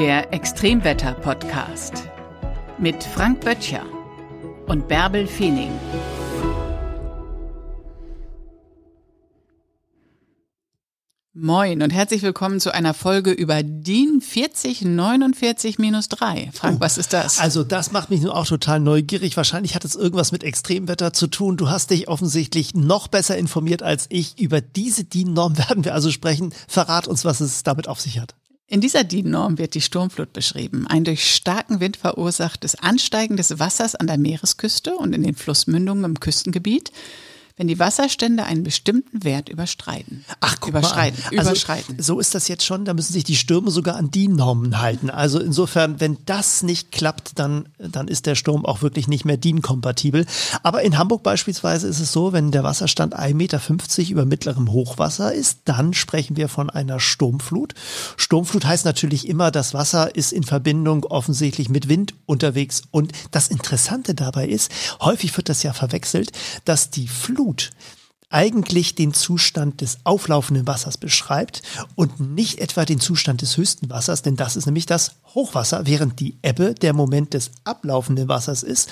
Der Extremwetter-Podcast mit Frank Böttcher und Bärbel Feening. Moin und herzlich willkommen zu einer Folge über DIN 4049-3. Frank, oh, was ist das? Also das macht mich nun auch total neugierig. Wahrscheinlich hat es irgendwas mit Extremwetter zu tun. Du hast dich offensichtlich noch besser informiert als ich. Über diese DIN-Norm werden wir also sprechen. Verrat uns, was es damit auf sich hat. In dieser DIN-Norm wird die Sturmflut beschrieben. Ein durch starken Wind verursachtes Ansteigen des Wassers an der Meeresküste und in den Flussmündungen im Küstengebiet wenn die Wasserstände einen bestimmten Wert überschreiten. Ach, guck überschreiten, mal. Also, überschreiten. So ist das jetzt schon, da müssen sich die Stürme sogar an die Normen halten. Also insofern, wenn das nicht klappt, dann, dann ist der Sturm auch wirklich nicht mehr DIN-kompatibel. Aber in Hamburg beispielsweise ist es so, wenn der Wasserstand 1,50 Meter über mittlerem Hochwasser ist, dann sprechen wir von einer Sturmflut. Sturmflut heißt natürlich immer, das Wasser ist in Verbindung offensichtlich mit Wind unterwegs. Und das Interessante dabei ist, häufig wird das ja verwechselt, dass die Flut Flut eigentlich den Zustand des auflaufenden Wassers beschreibt und nicht etwa den Zustand des höchsten Wassers, denn das ist nämlich das Hochwasser, während die Ebbe der Moment des ablaufenden Wassers ist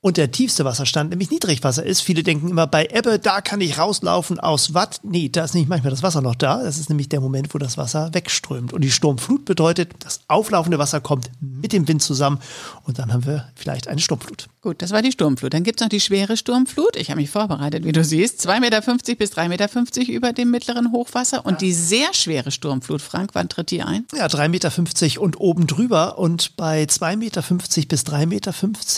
und der tiefste Wasserstand nämlich Niedrigwasser ist. Viele denken immer, bei Ebbe, da kann ich rauslaufen aus Watt. Nee, da ist nicht manchmal das Wasser noch da. Das ist nämlich der Moment, wo das Wasser wegströmt. Und die Sturmflut bedeutet, das auflaufende Wasser kommt mit dem Wind zusammen und dann haben wir vielleicht eine Sturmflut. Gut, das war die Sturmflut. Dann gibt es noch die schwere Sturmflut. Ich habe mich vorbereitet, wie du siehst. 2,50 Meter bis 3,50 Meter über dem mittleren Hochwasser. Und die sehr schwere Sturmflut, Frank, wann tritt die ein? Ja, 3,50 Meter und oben drüber. Und bei 2,50 Meter bis 3,50 Meter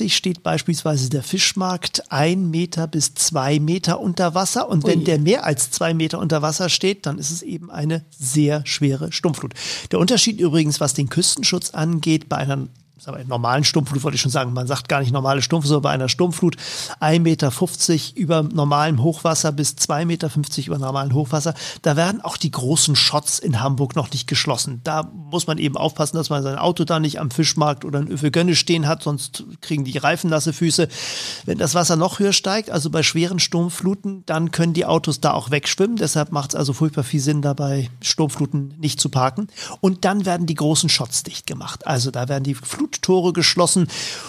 steht beispielsweise der Fischmarkt ein Meter bis zwei Meter unter Wasser. Und wenn Ui. der mehr als zwei Meter unter Wasser steht, dann ist es eben eine sehr schwere Sturmflut. Der Unterschied übrigens, was den Küstenschutz angeht, bei einer aber in normalen Sturmflut wollte ich schon sagen, man sagt gar nicht normale Sturmflut, sondern bei einer Sturmflut 1,50 Meter über normalem Hochwasser bis 2,50 Meter über normalem Hochwasser. Da werden auch die großen Shots in Hamburg noch nicht geschlossen. Da muss man eben aufpassen, dass man sein Auto da nicht am Fischmarkt oder in Öfegönne stehen hat, sonst kriegen die Reifen nasse Füße. Wenn das Wasser noch höher steigt, also bei schweren Sturmfluten, dann können die Autos da auch wegschwimmen. Deshalb macht es also furchtbar viel Sinn, dabei Sturmfluten nicht zu parken. Und dann werden die großen Shots dicht gemacht. Also da werden die Flut Fluttore geschlossen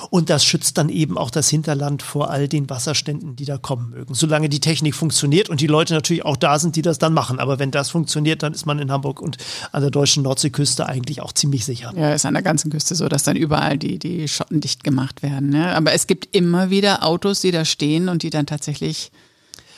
und das schützt dann eben auch das Hinterland vor all den Wasserständen, die da kommen mögen. Solange die Technik funktioniert und die Leute natürlich auch da sind, die das dann machen. Aber wenn das funktioniert, dann ist man in Hamburg und an der deutschen Nordseeküste eigentlich auch ziemlich sicher. Ja, ist an der ganzen Küste so, dass dann überall die, die Schotten dicht gemacht werden. Ne? Aber es gibt immer wieder Autos, die da stehen und die dann tatsächlich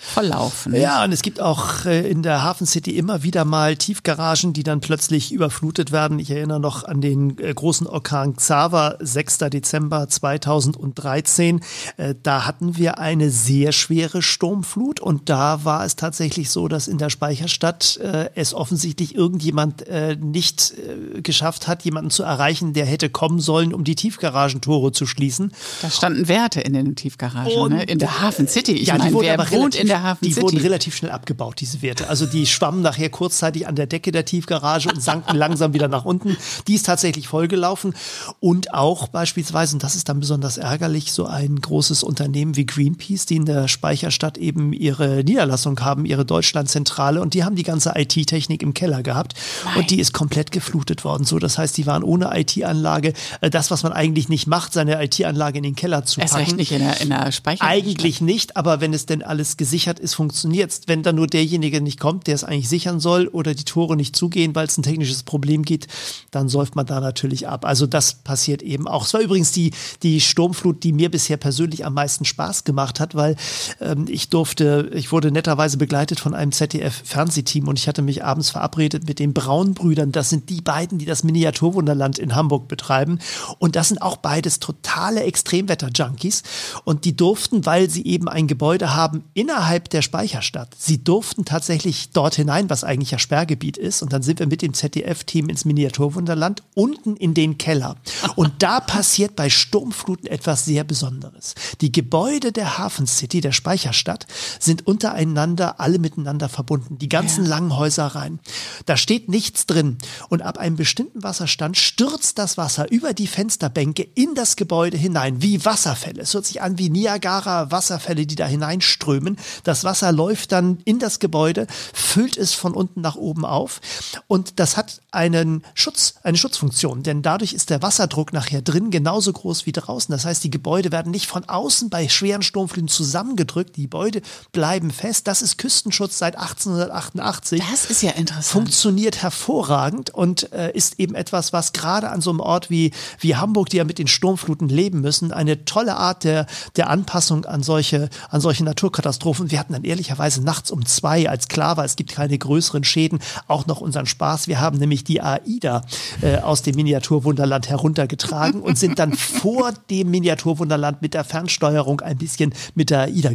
verlaufen. Ja, und es gibt auch äh, in der Hafen City immer wieder mal Tiefgaragen, die dann plötzlich überflutet werden. Ich erinnere noch an den äh, großen Orkan Xaver, 6. Dezember 2013. Äh, da hatten wir eine sehr schwere Sturmflut und da war es tatsächlich so, dass in der Speicherstadt es offensichtlich irgendjemand nicht geschafft hat, jemanden zu erreichen, der hätte kommen sollen, um die Tiefgaragentore zu schließen. Da standen Werte in den Tiefgaragen, ne? in der Hafen City. Ich ja, meine, wer wohnt in der der Hafen Die City. wurden relativ schnell abgebaut, diese Werte. Also die schwammen nachher kurzzeitig an der Decke der Tiefgarage und sanken langsam wieder nach unten. Die ist tatsächlich vollgelaufen. Und auch beispielsweise, und das ist dann besonders ärgerlich, so ein großes Unternehmen wie Greenpeace, die in der Speicherstadt eben ihre Niederlassung haben, ihre Deutschlandzentrale. Und die haben die ganze IT-Technik im Keller gehabt. Nein. Und die ist komplett geflutet worden. So, das heißt, die waren ohne IT-Anlage. Äh, das, was man eigentlich nicht macht, seine IT-Anlage in den Keller zu packen. Erst recht nicht in der, in der Speicherstadt. Eigentlich nicht, aber wenn es denn alles gesichert gesichert ist, funktioniert es. Wenn dann nur derjenige nicht kommt, der es eigentlich sichern soll oder die Tore nicht zugehen, weil es ein technisches Problem gibt, dann säuft man da natürlich ab. Also das passiert eben auch. Es war übrigens die, die Sturmflut, die mir bisher persönlich am meisten Spaß gemacht hat, weil ähm, ich durfte, ich wurde netterweise begleitet von einem ZDF-Fernsehteam und ich hatte mich abends verabredet mit den Braunbrüdern. Das sind die beiden, die das Miniaturwunderland in Hamburg betreiben. Und das sind auch beides totale Extremwetter-Junkies. Und die durften, weil sie eben ein Gebäude haben, innerhalb innerhalb der Speicherstadt. Sie durften tatsächlich dort hinein, was eigentlich ja Sperrgebiet ist. Und dann sind wir mit dem ZDF-Team ins Miniaturwunderland unten in den Keller. Und da passiert bei Sturmfluten etwas sehr Besonderes. Die Gebäude der Hafen City, der Speicherstadt, sind untereinander alle miteinander verbunden. Die ganzen ja. langen Häuser rein. Da steht nichts drin. Und ab einem bestimmten Wasserstand stürzt das Wasser über die Fensterbänke in das Gebäude hinein, wie Wasserfälle. Es hört sich an wie Niagara-Wasserfälle, die da hineinströmen. Das Wasser läuft dann in das Gebäude, füllt es von unten nach oben auf und das hat einen Schutz, eine Schutzfunktion, denn dadurch ist der Wasserdruck nachher drin genauso groß wie draußen. Das heißt, die Gebäude werden nicht von außen bei schweren Sturmfluten zusammengedrückt, die Gebäude bleiben fest. Das ist Küstenschutz seit 1888. Das ist ja interessant. Funktioniert hervorragend und äh, ist eben etwas, was gerade an so einem Ort wie, wie Hamburg, die ja mit den Sturmfluten leben müssen, eine tolle Art der, der Anpassung an solche, an solche Naturkatastrophen. Wir hatten dann ehrlicherweise nachts um zwei, als klar war, es gibt keine größeren Schäden, auch noch unseren Spaß. Wir haben nämlich die AIDA äh, aus dem Miniaturwunderland heruntergetragen und sind dann vor dem Miniaturwunderland mit der Fernsteuerung ein bisschen mit der AIDA.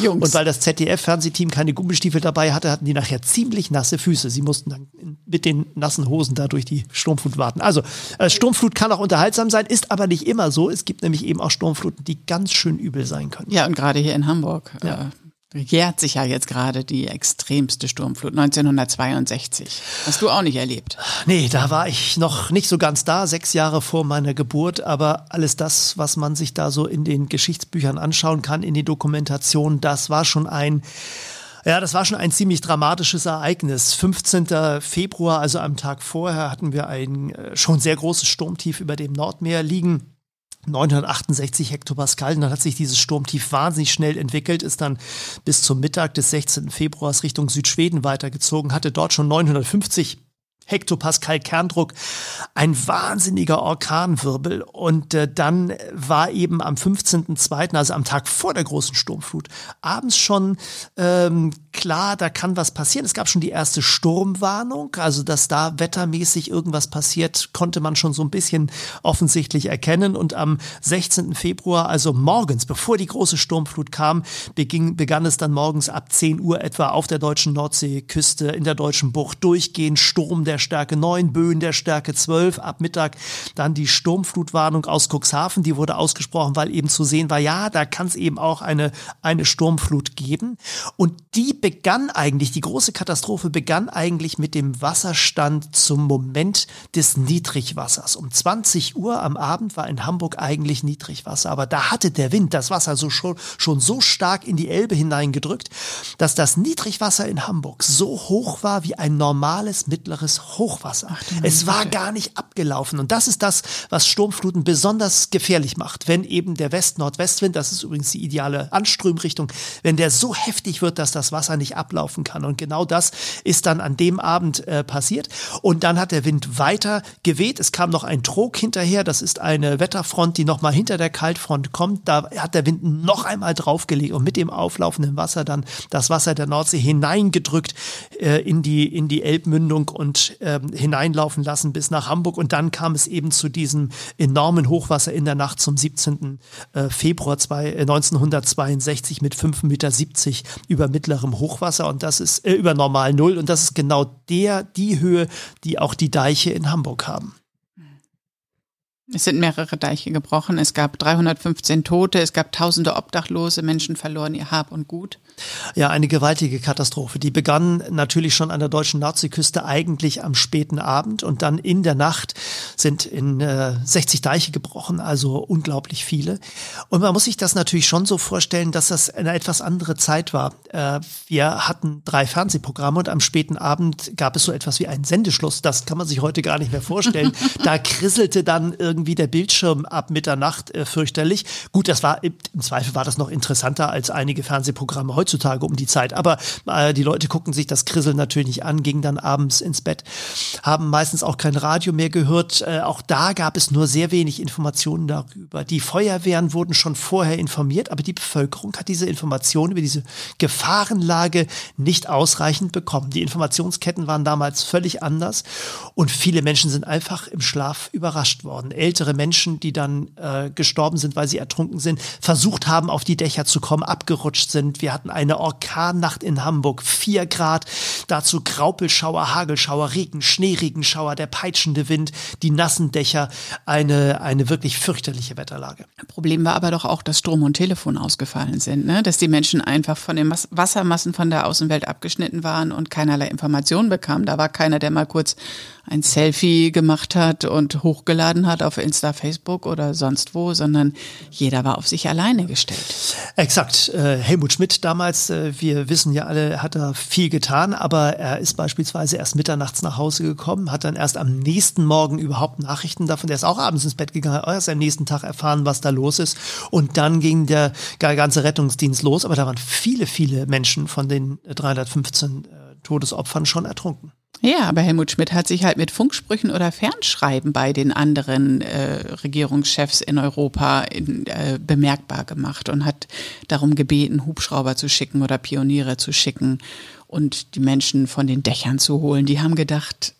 Jungs. Und weil das ZDF-Fernsehteam keine Gummistiefel dabei hatte, hatten die nachher ziemlich nasse Füße. Sie mussten dann mit den nassen Hosen da durch die Sturmflut warten. Also äh, Sturmflut kann auch unterhaltsam sein, ist aber nicht immer so. Es gibt nämlich eben auch Sturmfluten, die ganz schön übel sein können. Ja, und gerade hier in Hamburg. Ja. Äh jährt sich ja jetzt gerade die extremste Sturmflut 1962. Hast du auch nicht erlebt? Nee, da war ich noch nicht so ganz da, sechs Jahre vor meiner Geburt, aber alles das, was man sich da so in den Geschichtsbüchern anschauen kann, in die Dokumentation, das war schon ein ja, das war schon ein ziemlich dramatisches Ereignis. 15. Februar, also am Tag vorher, hatten wir ein äh, schon sehr großes Sturmtief über dem Nordmeer liegen. 968 Hektopascal. dann hat sich dieses Sturmtief wahnsinnig schnell entwickelt, ist dann bis zum Mittag des 16. Februars Richtung Südschweden weitergezogen, hatte dort schon 950 Hektopascal Kerndruck, ein wahnsinniger Orkanwirbel. Und äh, dann war eben am 15.02., also am Tag vor der großen Sturmflut, abends schon ähm, klar, da kann was passieren. Es gab schon die erste Sturmwarnung, also dass da wettermäßig irgendwas passiert, konnte man schon so ein bisschen offensichtlich erkennen. Und am 16. Februar, also morgens, bevor die große Sturmflut kam, beging, begann es dann morgens ab 10 Uhr etwa auf der deutschen Nordseeküste, in der deutschen Bucht, durchgehend Sturm der Stärke 9, Böen der Stärke 12, ab Mittag dann die Sturmflutwarnung aus Cuxhaven, die wurde ausgesprochen, weil eben zu sehen war, ja, da kann es eben auch eine, eine Sturmflut geben. Und die begann eigentlich, die große Katastrophe begann eigentlich mit dem Wasserstand zum Moment des Niedrigwassers. Um 20 Uhr am Abend war in Hamburg eigentlich Niedrigwasser, aber da hatte der Wind das Wasser so schon, schon so stark in die Elbe hineingedrückt, dass das Niedrigwasser in Hamburg so hoch war wie ein normales mittleres Hochwasser. Ach, es war gar nicht abgelaufen. Und das ist das, was Sturmfluten besonders gefährlich macht. Wenn eben der West-Nordwestwind, das ist übrigens die ideale Anströmrichtung, wenn der so heftig wird, dass das Wasser nicht ablaufen kann. Und genau das ist dann an dem Abend äh, passiert. Und dann hat der Wind weiter geweht. Es kam noch ein Trog hinterher. Das ist eine Wetterfront, die nochmal hinter der Kaltfront kommt. Da hat der Wind noch einmal draufgelegt und mit dem auflaufenden Wasser dann das Wasser der Nordsee hineingedrückt äh, in die, in die Elbmündung und äh, hineinlaufen lassen bis nach Hamburg. Und dann kam es eben zu diesem enormen Hochwasser in der Nacht zum 17. Äh, Februar zwei, äh, 1962 mit 5,70 Meter über mittlerem Hochwasser und das ist äh, über normal Null. Und das ist genau der, die Höhe, die auch die Deiche in Hamburg haben. Es sind mehrere Deiche gebrochen. Es gab 315 Tote. Es gab tausende Obdachlose. Menschen verloren ihr Hab und Gut. Ja, eine gewaltige Katastrophe. Die begann natürlich schon an der deutschen Nordseeküste eigentlich am späten Abend und dann in der Nacht sind in äh, 60 Deiche gebrochen, also unglaublich viele. Und man muss sich das natürlich schon so vorstellen, dass das eine etwas andere Zeit war. Äh, wir hatten drei Fernsehprogramme und am späten Abend gab es so etwas wie einen Sendeschluss. Das kann man sich heute gar nicht mehr vorstellen. da krisselte dann irgendwie der Bildschirm ab Mitternacht äh, fürchterlich. Gut, das war im Zweifel war das noch interessanter als einige Fernsehprogramme heutzutage um die Zeit. Aber äh, die Leute gucken sich das Krisseln natürlich nicht an, gingen dann abends ins Bett, haben meistens auch kein Radio mehr gehört. Äh, auch da gab es nur sehr wenig Informationen darüber. Die Feuerwehren wurden schon vorher informiert, aber die Bevölkerung hat diese Informationen über diese Gefahrenlage nicht ausreichend bekommen. Die Informationsketten waren damals völlig anders und viele Menschen sind einfach im Schlaf überrascht worden. Ältere Menschen, die dann äh, gestorben sind, weil sie ertrunken sind, versucht haben, auf die Dächer zu kommen, abgerutscht sind. Wir hatten eine Orkannacht in Hamburg, vier Grad, dazu Graupelschauer, Hagelschauer, Regen, Schneeregenschauer, der peitschende Wind, die nassen Dächer, eine, eine wirklich fürchterliche Wetterlage. Problem war aber doch auch, dass Strom und Telefon ausgefallen sind, ne? dass die Menschen einfach von den Mas Wassermassen von der Außenwelt abgeschnitten waren und keinerlei Informationen bekamen. Da war keiner, der mal kurz ein Selfie gemacht hat und hochgeladen hat auf Insta, Facebook oder sonst wo, sondern jeder war auf sich alleine gestellt. Exakt. Äh, Helmut Schmidt damals, äh, wir wissen ja alle, hat da viel getan, aber er ist beispielsweise erst mitternachts nach Hause gekommen, hat dann erst am nächsten Morgen überhaupt Nachrichten davon, der ist auch abends ins Bett gegangen, hat erst am nächsten Tag erfahren, was da los ist und dann ging der ganze Rettungsdienst los, aber da waren viele, viele Menschen von den 315 äh, Todesopfern schon ertrunken. Ja, aber Helmut Schmidt hat sich halt mit Funksprüchen oder Fernschreiben bei den anderen äh, Regierungschefs in Europa in, äh, bemerkbar gemacht und hat darum gebeten, Hubschrauber zu schicken oder Pioniere zu schicken und die Menschen von den Dächern zu holen. Die haben gedacht,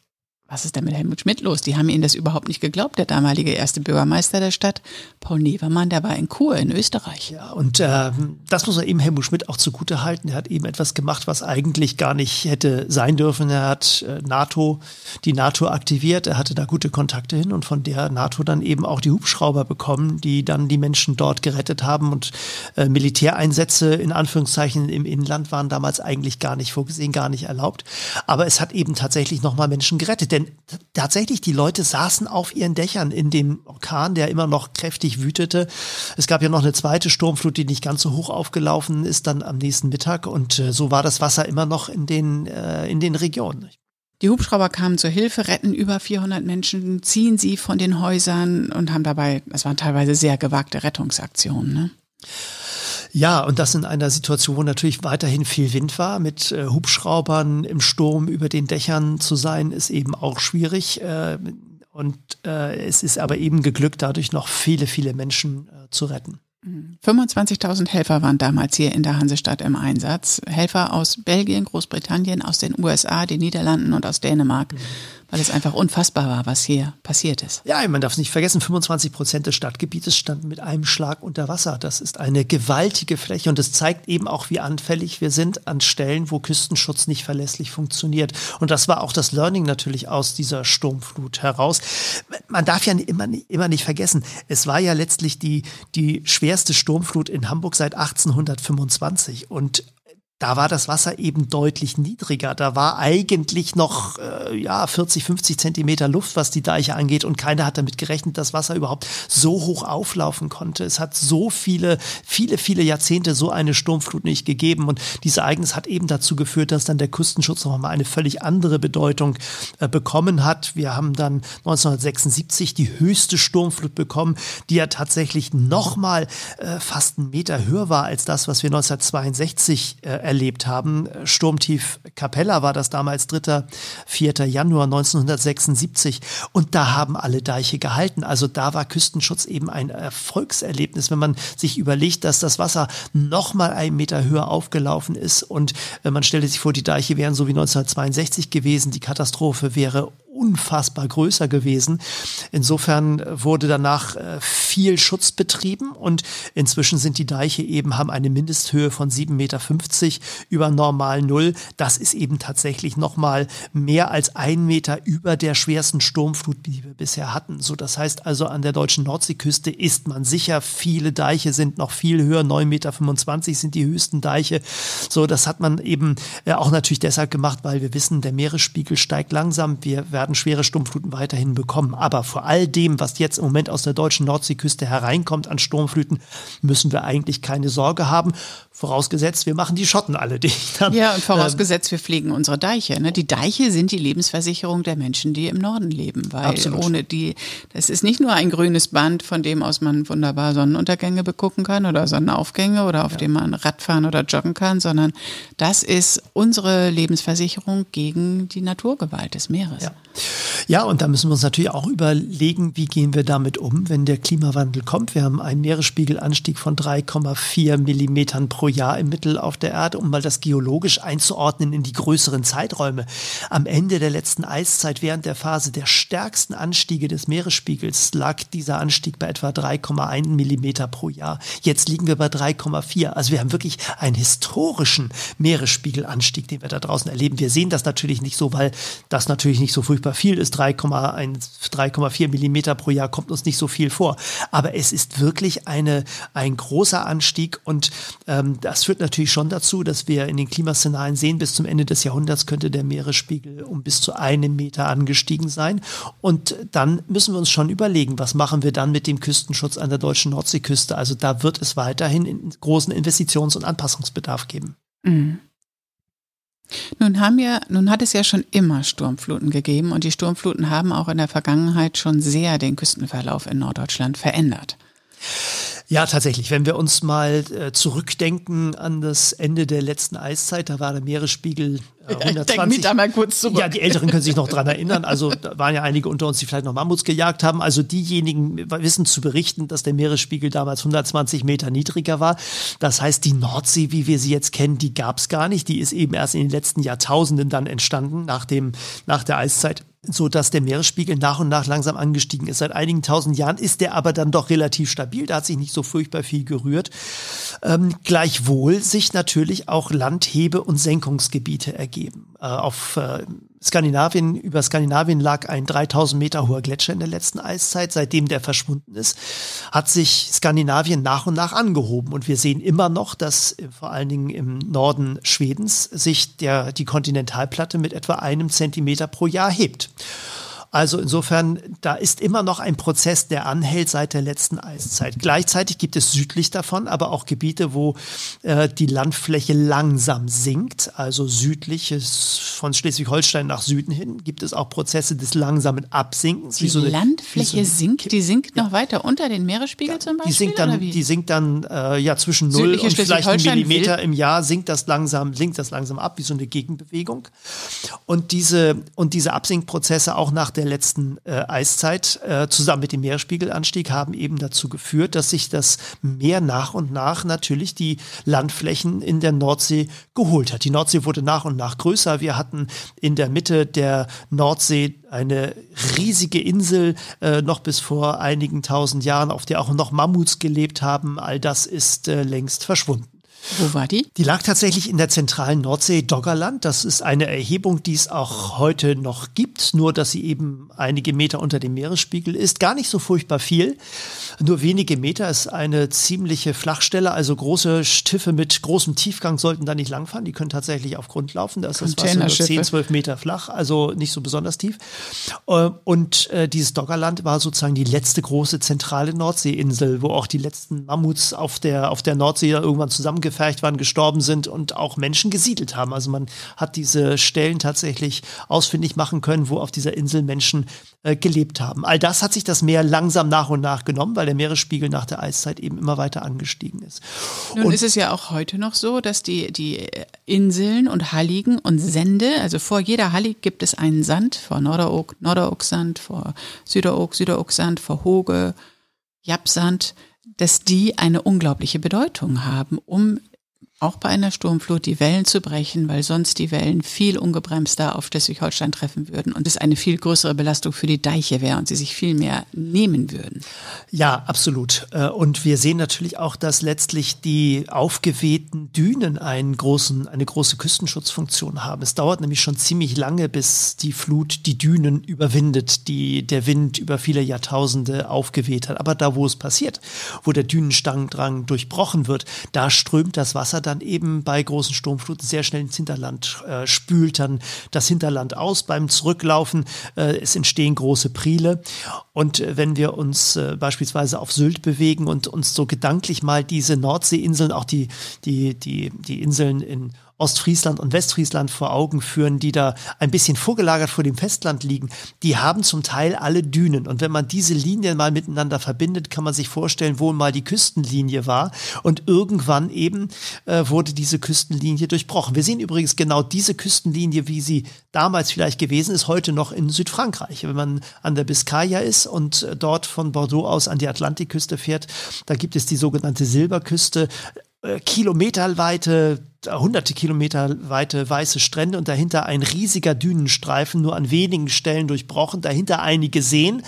was ist denn mit Helmut Schmidt los? Die haben ihnen das überhaupt nicht geglaubt. Der damalige erste Bürgermeister der Stadt, Paul Nevermann, der war in Chur in Österreich. Ja, und äh, das muss er eben Helmut Schmidt auch zugute halten. Er hat eben etwas gemacht, was eigentlich gar nicht hätte sein dürfen. Er hat äh, NATO, die NATO aktiviert. Er hatte da gute Kontakte hin und von der NATO dann eben auch die Hubschrauber bekommen, die dann die Menschen dort gerettet haben. Und äh, Militäreinsätze in Anführungszeichen im Inland waren damals eigentlich gar nicht vorgesehen, gar nicht erlaubt. Aber es hat eben tatsächlich nochmal Menschen gerettet. Denn tatsächlich, die Leute saßen auf ihren Dächern in dem Orkan, der immer noch kräftig wütete. Es gab ja noch eine zweite Sturmflut, die nicht ganz so hoch aufgelaufen ist, dann am nächsten Mittag. Und äh, so war das Wasser immer noch in den, äh, in den Regionen. Die Hubschrauber kamen zur Hilfe, retten über 400 Menschen, ziehen sie von den Häusern und haben dabei, es waren teilweise sehr gewagte Rettungsaktionen. Ne? Ja, und das in einer Situation, wo natürlich weiterhin viel Wind war. Mit äh, Hubschraubern im Sturm über den Dächern zu sein, ist eben auch schwierig. Äh, und äh, es ist aber eben geglückt, dadurch noch viele, viele Menschen äh, zu retten. 25.000 Helfer waren damals hier in der Hansestadt im Einsatz. Helfer aus Belgien, Großbritannien, aus den USA, den Niederlanden und aus Dänemark. Mhm weil es einfach unfassbar war, was hier passiert ist. Ja, man darf es nicht vergessen, 25 Prozent des Stadtgebietes standen mit einem Schlag unter Wasser. Das ist eine gewaltige Fläche und es zeigt eben auch, wie anfällig wir sind an Stellen, wo Küstenschutz nicht verlässlich funktioniert. Und das war auch das Learning natürlich aus dieser Sturmflut heraus. Man darf ja immer, immer nicht vergessen, es war ja letztlich die, die schwerste Sturmflut in Hamburg seit 1825 und da war das Wasser eben deutlich niedriger. Da war eigentlich noch äh, ja 40, 50 Zentimeter Luft, was die Deiche angeht, und keiner hat damit gerechnet, dass Wasser überhaupt so hoch auflaufen konnte. Es hat so viele, viele, viele Jahrzehnte so eine Sturmflut nicht gegeben. Und dieses Ereignis hat eben dazu geführt, dass dann der Küstenschutz noch mal eine völlig andere Bedeutung äh, bekommen hat. Wir haben dann 1976 die höchste Sturmflut bekommen, die ja tatsächlich noch mal äh, fast einen Meter höher war als das, was wir 1962 äh, erlebt haben. Sturmtief Capella war das damals 3. 4. Januar 1976 und da haben alle Deiche gehalten. Also da war Küstenschutz eben ein Erfolgserlebnis, wenn man sich überlegt, dass das Wasser noch mal einen Meter höher aufgelaufen ist und man stellte sich vor, die Deiche wären so wie 1962 gewesen, die Katastrophe wäre unfassbar größer gewesen. Insofern wurde danach äh, viel Schutz betrieben und inzwischen sind die Deiche eben, haben eine Mindesthöhe von 7,50 Meter über normal Null. Das ist eben tatsächlich nochmal mehr als ein Meter über der schwersten Sturmflut, die wir bisher hatten. So, das heißt also, an der deutschen Nordseeküste ist man sicher, viele Deiche sind noch viel höher, 9,25 Meter sind die höchsten Deiche. So, das hat man eben äh, auch natürlich deshalb gemacht, weil wir wissen, der Meeresspiegel steigt langsam. Wir werden werden schwere Sturmfluten weiterhin bekommen. Aber vor all dem, was jetzt im Moment aus der deutschen Nordseeküste hereinkommt an Sturmfluten, müssen wir eigentlich keine Sorge haben. Vorausgesetzt, wir machen die Schotten alle dicht. ja, und vorausgesetzt, wir pflegen unsere Deiche. Ne? Die Deiche sind die Lebensversicherung der Menschen, die im Norden leben. Weil Absolut. ohne die, das ist nicht nur ein grünes Band, von dem aus man wunderbar Sonnenuntergänge begucken kann oder Sonnenaufgänge oder auf ja. dem man Radfahren oder joggen kann, sondern das ist unsere Lebensversicherung gegen die Naturgewalt des Meeres. Ja. Ja, und da müssen wir uns natürlich auch überlegen, wie gehen wir damit um, wenn der Klimawandel kommt. Wir haben einen Meeresspiegelanstieg von 3,4 Millimetern pro Jahr im Mittel auf der Erde, um mal das geologisch einzuordnen in die größeren Zeiträume. Am Ende der letzten Eiszeit, während der Phase der stärksten Anstiege des Meeresspiegels, lag dieser Anstieg bei etwa 3,1 Millimeter pro Jahr. Jetzt liegen wir bei 3,4. Also wir haben wirklich einen historischen Meeresspiegelanstieg, den wir da draußen erleben. Wir sehen das natürlich nicht so, weil das natürlich nicht so furchtbar viel ist 3,4 Millimeter pro Jahr kommt uns nicht so viel vor. Aber es ist wirklich eine, ein großer Anstieg und ähm, das führt natürlich schon dazu, dass wir in den Klimaszenarien sehen, bis zum Ende des Jahrhunderts könnte der Meeresspiegel um bis zu einem Meter angestiegen sein. Und dann müssen wir uns schon überlegen, was machen wir dann mit dem Küstenschutz an der deutschen Nordseeküste. Also da wird es weiterhin in großen Investitions- und Anpassungsbedarf geben. Mhm. Nun haben ja, nun hat es ja schon immer Sturmfluten gegeben und die Sturmfluten haben auch in der Vergangenheit schon sehr den Küstenverlauf in Norddeutschland verändert. Ja, tatsächlich. Wenn wir uns mal äh, zurückdenken an das Ende der letzten Eiszeit, da war der Meeresspiegel äh, 120. da mal kurz zurück. Ja, die Älteren können sich noch dran erinnern. Also da waren ja einige unter uns, die vielleicht noch Mammuts gejagt haben. Also diejenigen wissen zu berichten, dass der Meeresspiegel damals 120 Meter niedriger war. Das heißt, die Nordsee, wie wir sie jetzt kennen, die gab es gar nicht. Die ist eben erst in den letzten Jahrtausenden dann entstanden, nach, dem, nach der Eiszeit so dass der Meeresspiegel nach und nach langsam angestiegen ist. Seit einigen tausend Jahren ist der aber dann doch relativ stabil. Da hat sich nicht so furchtbar viel gerührt. Ähm, gleichwohl sich natürlich auch Landhebe- und Senkungsgebiete ergeben. Äh, auf äh, Skandinavien, über Skandinavien lag ein 3000 Meter hoher Gletscher in der letzten Eiszeit. Seitdem der verschwunden ist, hat sich Skandinavien nach und nach angehoben. Und wir sehen immer noch, dass äh, vor allen Dingen im Norden Schwedens sich der, die Kontinentalplatte mit etwa einem Zentimeter pro Jahr hebt. Also insofern, da ist immer noch ein Prozess, der anhält seit der letzten Eiszeit. Gleichzeitig gibt es südlich davon aber auch Gebiete, wo äh, die Landfläche langsam sinkt. Also südlich von Schleswig-Holstein nach Süden hin gibt es auch Prozesse des langsamen Absinkens. Die so eine, Landfläche so sinkt, die sinkt noch weiter unter den Meeresspiegel ja, zum Beispiel? Die sinkt dann, die sinkt dann äh, ja zwischen 0 und vielleicht ein Millimeter im Jahr sinkt das langsam, sinkt das langsam ab, wie so eine Gegenbewegung. Und diese, und diese Absinkprozesse auch nach der der letzten äh, Eiszeit äh, zusammen mit dem Meeresspiegelanstieg haben eben dazu geführt, dass sich das Meer nach und nach natürlich die Landflächen in der Nordsee geholt hat. Die Nordsee wurde nach und nach größer. Wir hatten in der Mitte der Nordsee eine riesige Insel äh, noch bis vor einigen tausend Jahren, auf der auch noch Mammuts gelebt haben. All das ist äh, längst verschwunden. Wo war die? Die lag tatsächlich in der zentralen Nordsee, Doggerland. Das ist eine Erhebung, die es auch heute noch gibt, nur dass sie eben einige Meter unter dem Meeresspiegel ist. Gar nicht so furchtbar viel, nur wenige Meter. Ist eine ziemliche Flachstelle, also große Schiffe mit großem Tiefgang sollten da nicht langfahren. Die können tatsächlich auf Grund laufen. Da ist das Wasser nur 10, 12 Meter flach, also nicht so besonders tief. Äh, und äh, dieses Doggerland war sozusagen die letzte große zentrale Nordseeinsel, wo auch die letzten Mammuts auf der, auf der Nordsee irgendwann zusammengeführt gefercht waren, gestorben sind und auch Menschen gesiedelt haben. Also man hat diese Stellen tatsächlich ausfindig machen können, wo auf dieser Insel Menschen äh, gelebt haben. All das hat sich das Meer langsam nach und nach genommen, weil der Meeresspiegel nach der Eiszeit eben immer weiter angestiegen ist. Nun und ist es ja auch heute noch so, dass die, die Inseln und Halligen und Sende, also vor jeder Hallig gibt es einen Sand, vor Norderoog, Norderoog-Sand, vor Süderoog, Süderoog-Sand, vor Hoge, Japsand dass die eine unglaubliche Bedeutung haben, um auch bei einer Sturmflut die Wellen zu brechen, weil sonst die Wellen viel ungebremster auf Schleswig-Holstein treffen würden und es eine viel größere Belastung für die Deiche wäre und sie sich viel mehr nehmen würden. Ja, absolut. Äh, und wir sehen natürlich auch, dass letztlich die aufgewehten Dünen einen großen, eine große Küstenschutzfunktion haben. Es dauert nämlich schon ziemlich lange, bis die Flut die Dünen überwindet, die der Wind über viele Jahrtausende aufgeweht hat. Aber da, wo es passiert, wo der Dünenstangendrang durchbrochen wird, da strömt das Wasser dann eben bei großen Sturmfluten sehr schnell ins Hinterland, äh, spült dann das Hinterland aus beim Zurücklaufen. Äh, es entstehen große Priele. Und äh, wenn wir uns äh, beispielsweise auf Sylt bewegen und uns so gedanklich mal diese Nordseeinseln, auch die, die, die, die Inseln in Ostfriesland und Westfriesland vor Augen führen, die da ein bisschen vorgelagert vor dem Festland liegen, die haben zum Teil alle Dünen. Und wenn man diese Linien mal miteinander verbindet, kann man sich vorstellen, wo mal die Küstenlinie war. Und irgendwann eben äh, wurde diese Küstenlinie durchbrochen. Wir sehen übrigens genau diese Küstenlinie, wie sie damals vielleicht gewesen ist, heute noch in Südfrankreich. Wenn man an der Biscaya ist und äh, dort von Bordeaux aus an die Atlantikküste fährt, da gibt es die sogenannte Silberküste äh, kilometerweite hunderte Kilometer weite weiße Strände und dahinter ein riesiger Dünenstreifen, nur an wenigen Stellen durchbrochen, dahinter einige Seen.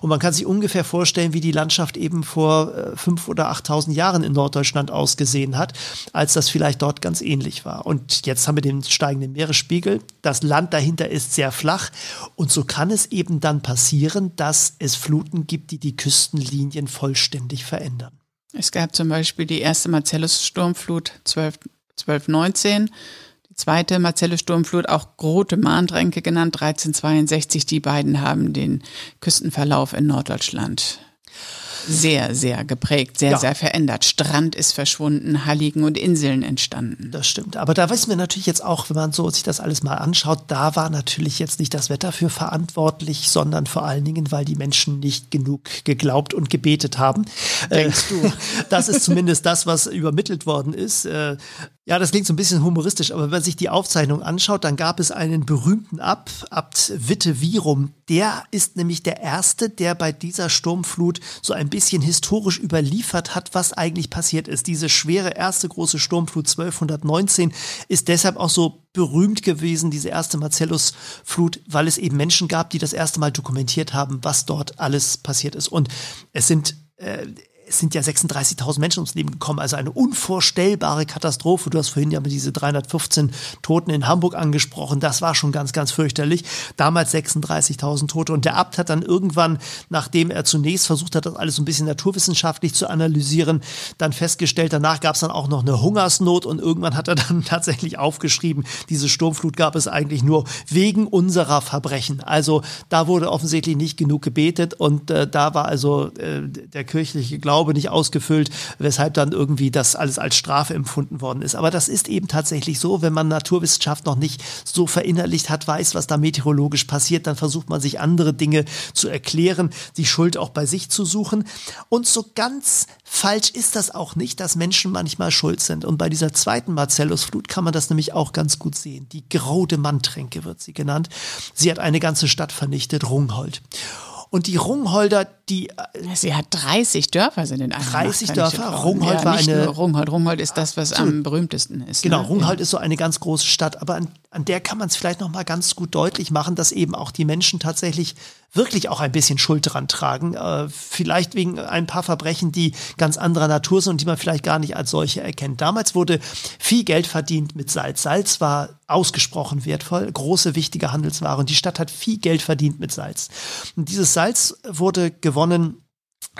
Und man kann sich ungefähr vorstellen, wie die Landschaft eben vor äh, fünf oder achttausend Jahren in Norddeutschland ausgesehen hat, als das vielleicht dort ganz ähnlich war. Und jetzt haben wir den steigenden Meeresspiegel. Das Land dahinter ist sehr flach. Und so kann es eben dann passieren, dass es Fluten gibt, die die Küstenlinien vollständig verändern. Es gab zum Beispiel die erste Marcellus-Sturmflut 12, 1219, die zweite Marcellus-Sturmflut, auch Grote Mahndränke genannt, 1362. Die beiden haben den Küstenverlauf in Norddeutschland sehr, sehr geprägt, sehr, ja. sehr verändert. Strand ist verschwunden, Halligen und Inseln entstanden. Das stimmt. Aber da wissen wir natürlich jetzt auch, wenn man so sich das alles mal anschaut, da war natürlich jetzt nicht das Wetter für verantwortlich, sondern vor allen Dingen, weil die Menschen nicht genug geglaubt und gebetet haben. Denkst äh, du? Das ist zumindest das, was übermittelt worden ist. Äh, ja, das klingt so ein bisschen humoristisch, aber wenn man sich die Aufzeichnung anschaut, dann gab es einen berühmten Abt, Abt Witte Virum. Der ist nämlich der Erste, der bei dieser Sturmflut so ein bisschen historisch überliefert hat, was eigentlich passiert ist. Diese schwere erste große Sturmflut 1219 ist deshalb auch so berühmt gewesen, diese erste Marcellus-Flut, weil es eben Menschen gab, die das erste Mal dokumentiert haben, was dort alles passiert ist. Und es sind äh, es sind ja 36.000 Menschen ums Leben gekommen, also eine unvorstellbare Katastrophe. Du hast vorhin ja mit diese 315 Toten in Hamburg angesprochen. Das war schon ganz, ganz fürchterlich. Damals 36.000 Tote. Und der Abt hat dann irgendwann, nachdem er zunächst versucht hat, das alles so ein bisschen naturwissenschaftlich zu analysieren, dann festgestellt, danach gab es dann auch noch eine Hungersnot und irgendwann hat er dann tatsächlich aufgeschrieben, diese Sturmflut gab es eigentlich nur wegen unserer Verbrechen. Also da wurde offensichtlich nicht genug gebetet und äh, da war also äh, der kirchliche Glaube Glaube nicht ausgefüllt, weshalb dann irgendwie das alles als Strafe empfunden worden ist. Aber das ist eben tatsächlich so, wenn man Naturwissenschaft noch nicht so verinnerlicht hat, weiß, was da meteorologisch passiert, dann versucht man sich andere Dinge zu erklären, die Schuld auch bei sich zu suchen. Und so ganz falsch ist das auch nicht, dass Menschen manchmal schuld sind. Und bei dieser zweiten Marcellusflut kann man das nämlich auch ganz gut sehen. Die Graude Manntränke wird sie genannt. Sie hat eine ganze Stadt vernichtet, Rungholt. Und die Rungholder, die. Sie hat 30 Dörfer sind in einem 30 Dörfer. Rungholt ja, war eine. Rungholt. Rungholt ist das, was am berühmtesten ist. Genau, ne? Rungholt ja. ist so eine ganz große Stadt. Aber an, an der kann man es vielleicht noch mal ganz gut deutlich machen, dass eben auch die Menschen tatsächlich wirklich auch ein bisschen Schuld dran tragen. Äh, vielleicht wegen ein paar Verbrechen, die ganz anderer Natur sind und die man vielleicht gar nicht als solche erkennt. Damals wurde viel Geld verdient mit Salz. Salz war ausgesprochen wertvoll, große, wichtige Handelsware und die Stadt hat viel Geld verdient mit Salz. Und dieses Salz wurde gewonnen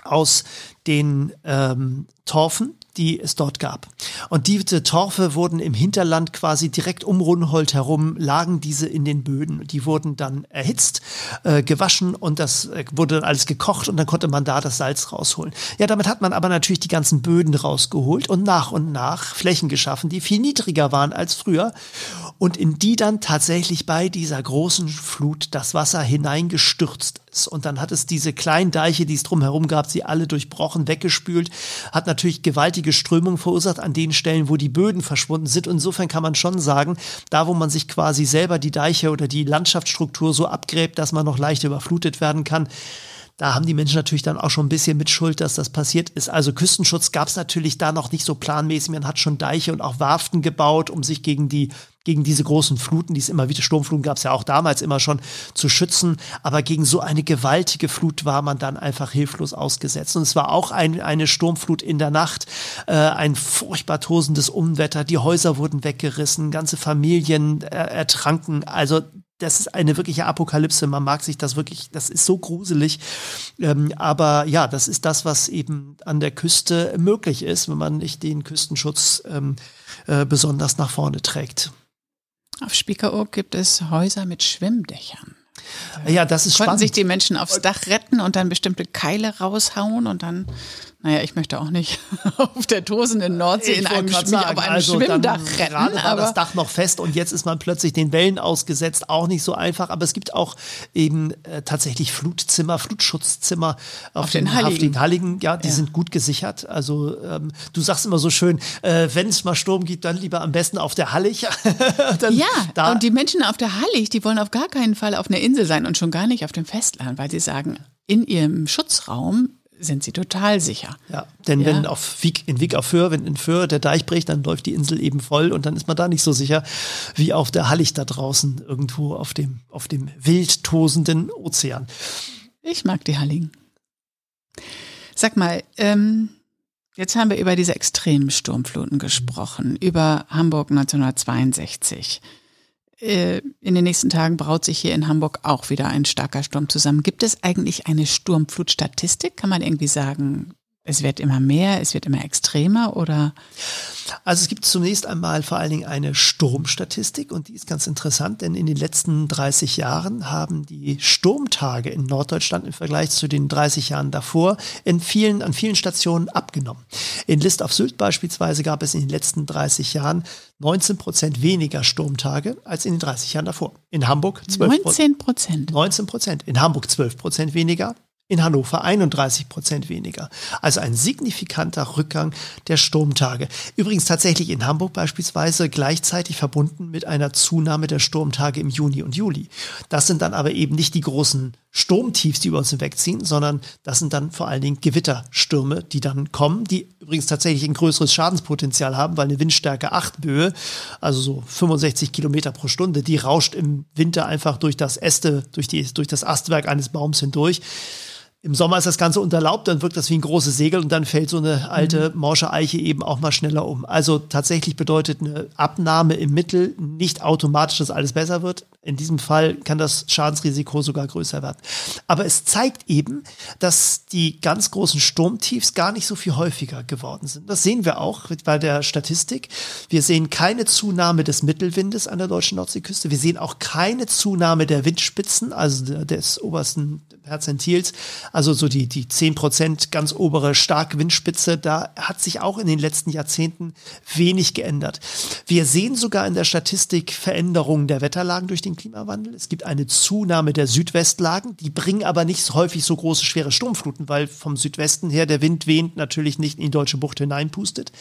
aus den ähm, Torfen, die es dort gab. Und diese Torfe wurden im Hinterland quasi direkt um Rundhold herum, lagen diese in den Böden. Die wurden dann erhitzt, äh, gewaschen und das äh, wurde dann alles gekocht und dann konnte man da das Salz rausholen. Ja, damit hat man aber natürlich die ganzen Böden rausgeholt und nach und nach Flächen geschaffen, die viel niedriger waren als früher und in die dann tatsächlich bei dieser großen Flut das Wasser hineingestürzt Und dann hat es diese kleinen Deiche, die es drumherum gab, sie alle durchbrochen, weggespült, hat natürlich gewaltige Strömungen verursacht an den Stellen, wo die Böden verschwunden sind. insofern kann man schon sagen, da wo man sich quasi selber die Deiche oder die Landschaftsstruktur so abgräbt, dass man noch leicht überflutet werden kann, da haben die Menschen natürlich dann auch schon ein bisschen mit Schuld, dass das passiert ist. Also Küstenschutz gab es natürlich da noch nicht so planmäßig. Man hat schon Deiche und auch Warften gebaut, um sich gegen die gegen diese großen Fluten, die es immer wieder, Sturmfluten gab es ja auch damals immer schon, zu schützen. Aber gegen so eine gewaltige Flut war man dann einfach hilflos ausgesetzt. Und es war auch ein, eine Sturmflut in der Nacht, äh, ein furchtbar tosendes Unwetter. Die Häuser wurden weggerissen, ganze Familien äh, ertranken. Also das ist eine wirkliche Apokalypse. Man mag sich das wirklich, das ist so gruselig. Ähm, aber ja, das ist das, was eben an der Küste möglich ist, wenn man nicht den Küstenschutz ähm, äh, besonders nach vorne trägt. Auf Spiekeroog gibt es Häuser mit Schwimmdächern. Ja, das ist Konnten spannend. sich die Menschen aufs Dach retten und dann bestimmte Keile raushauen und dann naja, ich möchte auch nicht auf der tosenden Nordsee ich in einem, Schmi sagen, auf einem also Schwimmdach retten. Gerade war das Dach noch fest und jetzt ist man plötzlich den Wellen ausgesetzt. Auch nicht so einfach. Aber es gibt auch eben äh, tatsächlich Flutzimmer, Flutschutzzimmer auf, auf den, den, Halligen. Auf den Halligen. Ja, die ja. sind gut gesichert. Also ähm, du sagst immer so schön, äh, wenn es mal Sturm gibt, dann lieber am besten auf der Hallig. ja, da und die Menschen auf der Hallig, die wollen auf gar keinen Fall auf einer Insel sein und schon gar nicht auf dem Festland, weil sie sagen, in ihrem Schutzraum sind sie total sicher. Ja, denn ja. wenn auf Wieg, in Wieg auf Föhr, wenn in Föhr der Deich bricht, dann läuft die Insel eben voll und dann ist man da nicht so sicher wie auf der Hallig da draußen irgendwo auf dem, auf dem wild tosenden Ozean. Ich mag die Halligen. Sag mal, ähm, jetzt haben wir über diese extremen Sturmfluten gesprochen, über Hamburg 1962. Äh, in den nächsten Tagen braut sich hier in Hamburg auch wieder ein starker Sturm zusammen. Gibt es eigentlich eine Sturmflutstatistik? Kann man irgendwie sagen, es wird immer mehr, es wird immer extremer oder? Also es gibt zunächst einmal vor allen Dingen eine Sturmstatistik und die ist ganz interessant, denn in den letzten 30 Jahren haben die Sturmtage in Norddeutschland im Vergleich zu den 30 Jahren davor in vielen, an vielen Stationen abgenommen. In List auf Sylt beispielsweise gab es in den letzten 30 Jahren 19 Prozent weniger Sturmtage als in den 30 Jahren davor. In Hamburg 12 19 Prozent. 19 Prozent. In Hamburg 12 Prozent weniger in Hannover 31 Prozent weniger. Also ein signifikanter Rückgang der Sturmtage. Übrigens tatsächlich in Hamburg beispielsweise gleichzeitig verbunden mit einer Zunahme der Sturmtage im Juni und Juli. Das sind dann aber eben nicht die großen Sturmtiefs, die über uns hinwegziehen, sondern das sind dann vor allen Dingen Gewitterstürme, die dann kommen, die übrigens tatsächlich ein größeres Schadenspotenzial haben, weil eine Windstärke 8 Böe, also so 65 Kilometer pro Stunde, die rauscht im Winter einfach durch das Äste, durch, die, durch das Astwerk eines Baums hindurch. Im Sommer ist das Ganze unterlaubt, dann wirkt das wie ein großes Segel und dann fällt so eine alte mhm. morsche Eiche eben auch mal schneller um. Also tatsächlich bedeutet eine Abnahme im Mittel nicht automatisch, dass alles besser wird. In diesem Fall kann das Schadensrisiko sogar größer werden. Aber es zeigt eben, dass die ganz großen Sturmtiefs gar nicht so viel häufiger geworden sind. Das sehen wir auch bei der Statistik. Wir sehen keine Zunahme des Mittelwindes an der deutschen Nordseeküste. Wir sehen auch keine Zunahme der Windspitzen, also des obersten Perzentils also so die, die 10 Prozent ganz obere Starkwindspitze, da hat sich auch in den letzten Jahrzehnten wenig geändert. Wir sehen sogar in der Statistik Veränderungen der Wetterlagen durch den Klimawandel. Es gibt eine Zunahme der Südwestlagen, die bringen aber nicht häufig so große, schwere Sturmfluten, weil vom Südwesten her der Wind wehend natürlich nicht in die deutsche Bucht hineinpustet.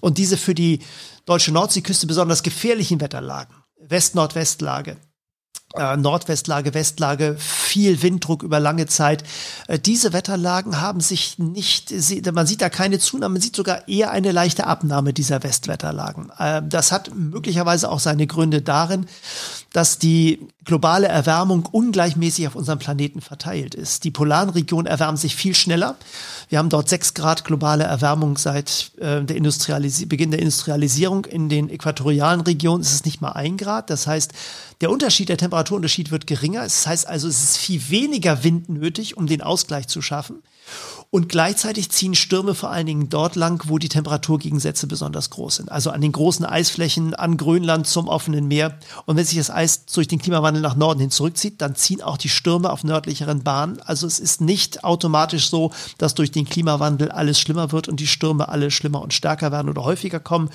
Und diese für die deutsche Nordseeküste besonders gefährlichen Wetterlagen, West-Nordwestlage, äh, Nordwestlage, Westlage, viel Winddruck über lange Zeit. Äh, diese Wetterlagen haben sich nicht, man sieht da keine Zunahme, man sieht sogar eher eine leichte Abnahme dieser Westwetterlagen. Äh, das hat möglicherweise auch seine Gründe darin, dass die globale Erwärmung ungleichmäßig auf unserem Planeten verteilt ist. Die polaren Regionen erwärmen sich viel schneller. Wir haben dort sechs Grad globale Erwärmung seit äh, der Industrialis Beginn der Industrialisierung. In den äquatorialen Regionen ist es nicht mal ein Grad. Das heißt, der Unterschied, der Temperaturunterschied wird geringer. Das heißt also, es ist viel weniger Wind nötig, um den Ausgleich zu schaffen. Und gleichzeitig ziehen Stürme vor allen Dingen dort lang, wo die Temperaturgegensätze besonders groß sind. Also an den großen Eisflächen, an Grönland zum offenen Meer. Und wenn sich das Eis durch den Klimawandel nach Norden hin zurückzieht, dann ziehen auch die Stürme auf nördlicheren Bahnen. Also es ist nicht automatisch so, dass durch den Klimawandel alles schlimmer wird und die Stürme alle schlimmer und stärker werden oder häufiger kommen,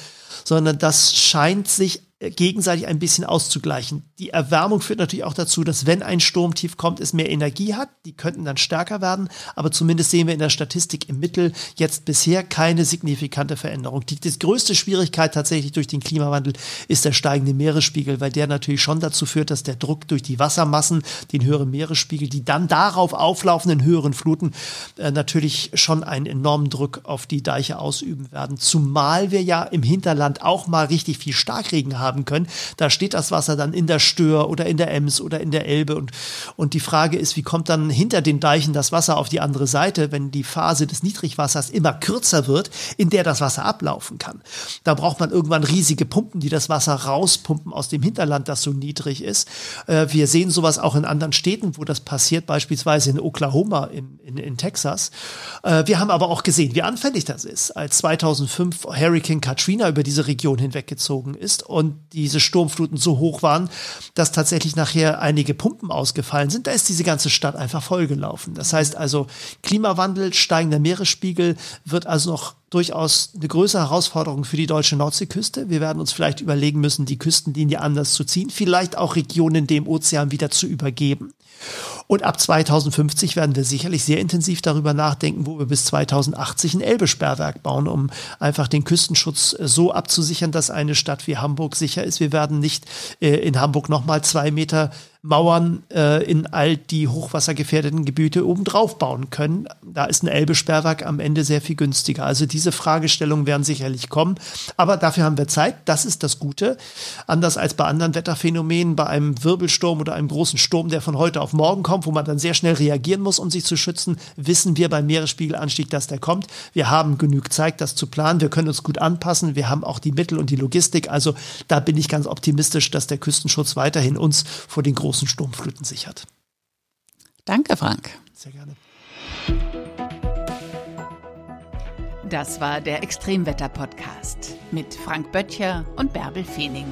sondern das scheint sich gegenseitig ein bisschen auszugleichen. Die Erwärmung führt natürlich auch dazu, dass wenn ein Sturmtief kommt, es mehr Energie hat. Die könnten dann stärker werden, aber zumindest sehen wir in der Statistik im Mittel jetzt bisher keine signifikante Veränderung. Die, die größte Schwierigkeit tatsächlich durch den Klimawandel ist der steigende Meeresspiegel, weil der natürlich schon dazu führt, dass der Druck durch die Wassermassen, den höheren Meeresspiegel, die dann darauf auflaufenden höheren Fluten äh, natürlich schon einen enormen Druck auf die Deiche ausüben werden. Zumal wir ja im Hinterland auch mal richtig viel Starkregen haben haben können. Da steht das Wasser dann in der Stör oder in der Ems oder in der Elbe und, und die Frage ist, wie kommt dann hinter den Deichen das Wasser auf die andere Seite, wenn die Phase des Niedrigwassers immer kürzer wird, in der das Wasser ablaufen kann. Da braucht man irgendwann riesige Pumpen, die das Wasser rauspumpen aus dem Hinterland, das so niedrig ist. Äh, wir sehen sowas auch in anderen Städten, wo das passiert, beispielsweise in Oklahoma, in, in, in Texas. Äh, wir haben aber auch gesehen, wie anfällig das ist, als 2005 Hurricane Katrina über diese Region hinweggezogen ist und diese Sturmfluten so hoch waren, dass tatsächlich nachher einige Pumpen ausgefallen sind. Da ist diese ganze Stadt einfach vollgelaufen. Das heißt also, Klimawandel, steigender Meeresspiegel wird also noch durchaus eine größere Herausforderung für die deutsche Nordseeküste. Wir werden uns vielleicht überlegen müssen, die Küstenlinie anders zu ziehen, vielleicht auch Regionen dem Ozean wieder zu übergeben. Und ab 2050 werden wir sicherlich sehr intensiv darüber nachdenken, wo wir bis 2080 ein Elbesperrwerk bauen, um einfach den Küstenschutz äh, so abzusichern, dass eine Stadt wie Hamburg sicher ist. Wir werden nicht äh, in Hamburg nochmal zwei Meter Mauern äh, in all die hochwassergefährdeten Gebiete obendrauf bauen können. Da ist ein Elbe-Sperrwerk am Ende sehr viel günstiger. Also diese Fragestellungen werden sicherlich kommen. Aber dafür haben wir Zeit. Das ist das Gute. Anders als bei anderen Wetterphänomenen, bei einem Wirbelsturm oder einem großen Sturm, der von heute auf morgen kommt, wo man dann sehr schnell reagieren muss, um sich zu schützen, wissen wir beim Meeresspiegelanstieg, dass der kommt. Wir haben genug Zeit, das zu planen. Wir können uns gut anpassen. Wir haben auch die Mittel und die Logistik. Also da bin ich ganz optimistisch, dass der Küstenschutz weiterhin uns vor den großen großen Sturmfluten sichert. Danke, Frank. Sehr gerne. Das war der Extremwetter-Podcast mit Frank Böttcher und Bärbel Feening.